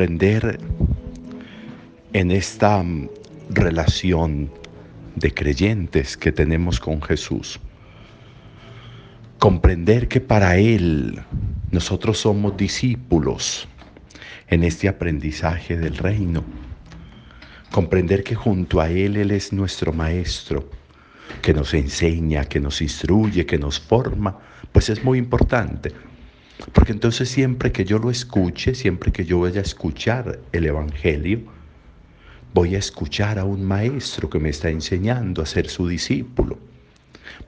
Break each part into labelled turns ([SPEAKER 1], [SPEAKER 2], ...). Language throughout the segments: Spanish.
[SPEAKER 1] comprender en esta relación de creyentes que tenemos con Jesús, comprender que para Él nosotros somos discípulos en este aprendizaje del reino, comprender que junto a Él Él es nuestro Maestro, que nos enseña, que nos instruye, que nos forma, pues es muy importante. Porque entonces siempre que yo lo escuche, siempre que yo vaya a escuchar el Evangelio, voy a escuchar a un maestro que me está enseñando a ser su discípulo.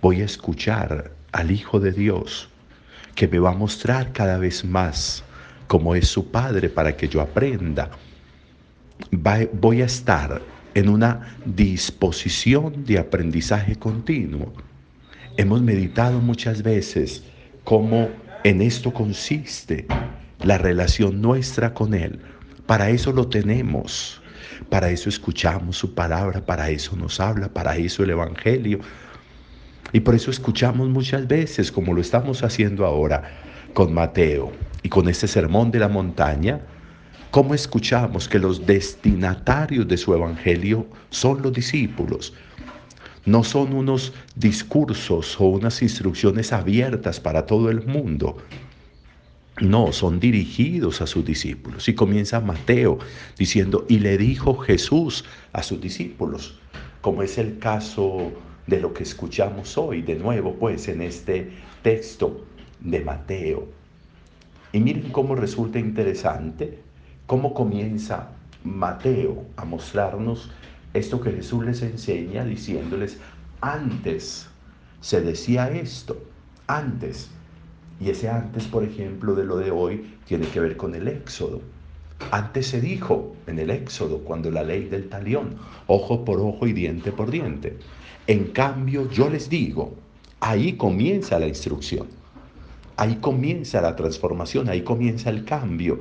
[SPEAKER 1] Voy a escuchar al Hijo de Dios que me va a mostrar cada vez más cómo es su Padre para que yo aprenda. voy a estar en una disposición de aprendizaje continuo. Hemos meditado muchas veces cómo en esto consiste la relación nuestra con Él. Para eso lo tenemos, para eso escuchamos su palabra, para eso nos habla, para eso el Evangelio. Y por eso escuchamos muchas veces, como lo estamos haciendo ahora con Mateo y con este sermón de la montaña, cómo escuchamos que los destinatarios de su Evangelio son los discípulos. No son unos discursos o unas instrucciones abiertas para todo el mundo. No, son dirigidos a sus discípulos. Y comienza Mateo diciendo, y le dijo Jesús a sus discípulos, como es el caso de lo que escuchamos hoy, de nuevo pues en este texto de Mateo. Y miren cómo resulta interesante, cómo comienza Mateo a mostrarnos esto que Jesús les enseña diciéndoles, antes se decía esto, antes. Y ese antes, por ejemplo, de lo de hoy, tiene que ver con el éxodo. Antes se dijo en el éxodo, cuando la ley del talión, ojo por ojo y diente por diente. En cambio, yo les digo, ahí comienza la instrucción, ahí comienza la transformación, ahí comienza el cambio.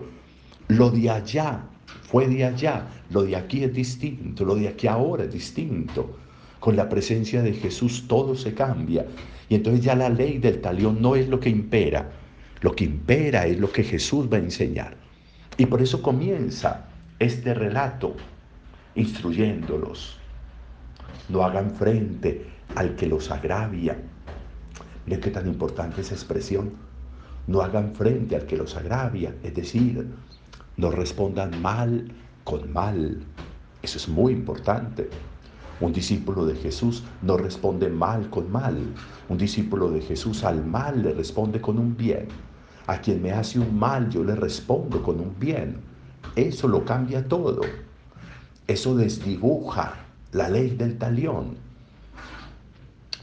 [SPEAKER 1] Lo de allá fue de allá, lo de aquí es distinto, lo de aquí ahora es distinto. Con la presencia de Jesús todo se cambia. Y entonces ya la ley del talión no es lo que impera, lo que impera es lo que Jesús va a enseñar. Y por eso comienza este relato instruyéndolos. No hagan frente al que los agravia. Miren qué tan importante esa expresión. No hagan frente al que los agravia. Es decir, no respondan mal con mal. Eso es muy importante. Un discípulo de Jesús no responde mal con mal. Un discípulo de Jesús al mal le responde con un bien. A quien me hace un mal yo le respondo con un bien. Eso lo cambia todo. Eso desdibuja la ley del talión.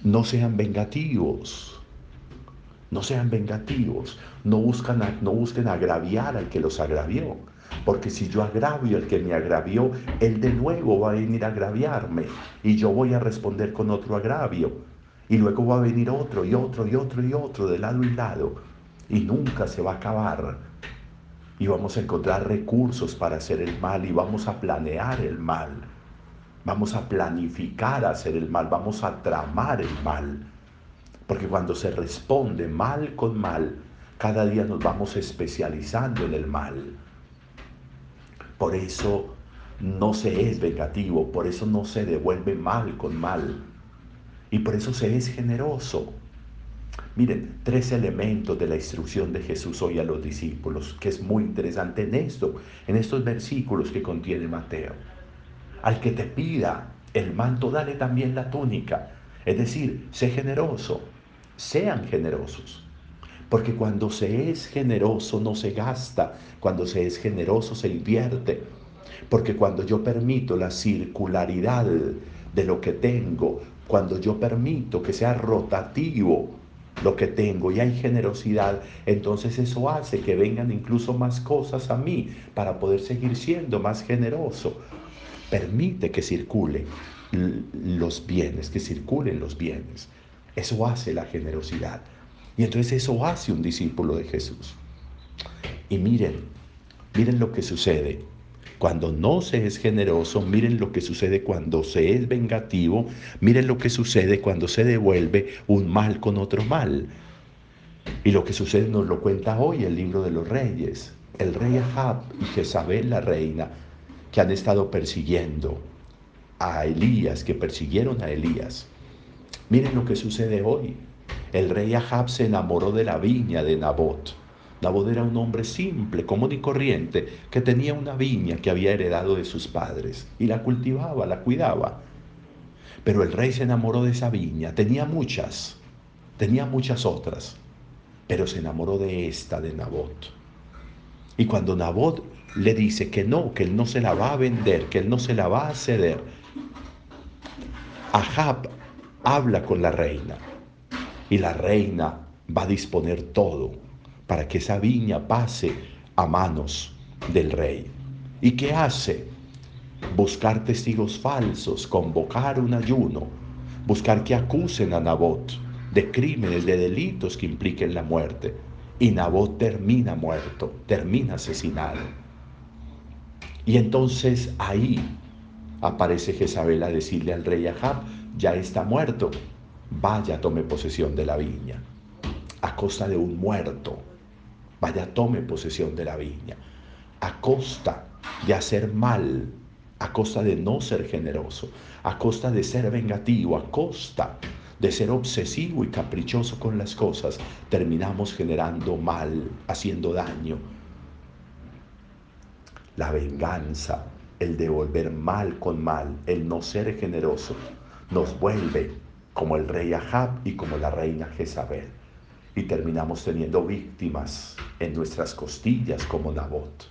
[SPEAKER 1] No sean vengativos. No sean vengativos. No, buscan, no busquen agraviar al que los agravió. Porque si yo agravio al que me agravió, él de nuevo va a venir a agraviarme y yo voy a responder con otro agravio. Y luego va a venir otro y otro y otro y otro de lado y lado. Y nunca se va a acabar. Y vamos a encontrar recursos para hacer el mal y vamos a planear el mal. Vamos a planificar hacer el mal, vamos a tramar el mal. Porque cuando se responde mal con mal, cada día nos vamos especializando en el mal. Por eso no se es vengativo, por eso no se devuelve mal con mal. Y por eso se es generoso. Miren, tres elementos de la instrucción de Jesús hoy a los discípulos, que es muy interesante en esto, en estos versículos que contiene Mateo. Al que te pida el manto, dale también la túnica. Es decir, sé generoso, sean generosos. Porque cuando se es generoso no se gasta, cuando se es generoso se invierte. Porque cuando yo permito la circularidad de lo que tengo, cuando yo permito que sea rotativo lo que tengo y hay generosidad, entonces eso hace que vengan incluso más cosas a mí para poder seguir siendo más generoso. Permite que circule los bienes, que circulen los bienes. Eso hace la generosidad. Y entonces eso hace un discípulo de Jesús. Y miren, miren lo que sucede. Cuando no se es generoso, miren lo que sucede cuando se es vengativo, miren lo que sucede cuando se devuelve un mal con otro mal. Y lo que sucede nos lo cuenta hoy el libro de los reyes. el rey Ahab y Jezabel la reina, que han estado persiguiendo a Elías, que persiguieron a Elías. Miren lo que sucede hoy. El rey Ahab se enamoró de la viña de Nabot. Nabot era un hombre simple, común y corriente, que tenía una viña que había heredado de sus padres y la cultivaba, la cuidaba. Pero el rey se enamoró de esa viña, tenía muchas, tenía muchas otras, pero se enamoró de esta, de Nabot. Y cuando Nabot le dice que no, que él no se la va a vender, que él no se la va a ceder, Ahab habla con la reina y la reina va a disponer todo para que esa viña pase a manos del rey. ¿Y qué hace? Buscar testigos falsos, convocar un ayuno, buscar que acusen a Nabot de crímenes, de delitos que impliquen la muerte. Y Nabot termina muerto, termina asesinado. Y entonces ahí aparece Jezabel a decirle al rey Ahab, ya está muerto, vaya tome posesión de la viña, a costa de un muerto, vaya tome posesión de la viña, a costa de hacer mal, a costa de no ser generoso, a costa de ser vengativo, a costa de ser obsesivo y caprichoso con las cosas, terminamos generando mal, haciendo daño. La venganza, el devolver mal con mal, el no ser generoso, nos vuelve como el rey Ahab y como la reina Jezabel. Y terminamos teniendo víctimas en nuestras costillas como Nabot.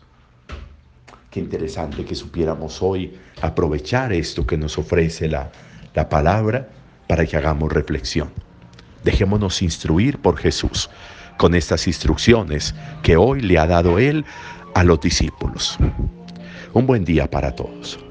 [SPEAKER 1] Qué interesante que supiéramos hoy aprovechar esto que nos ofrece la, la palabra para que hagamos reflexión. Dejémonos instruir por Jesús con estas instrucciones que hoy le ha dado Él a los discípulos. Un buen día para todos.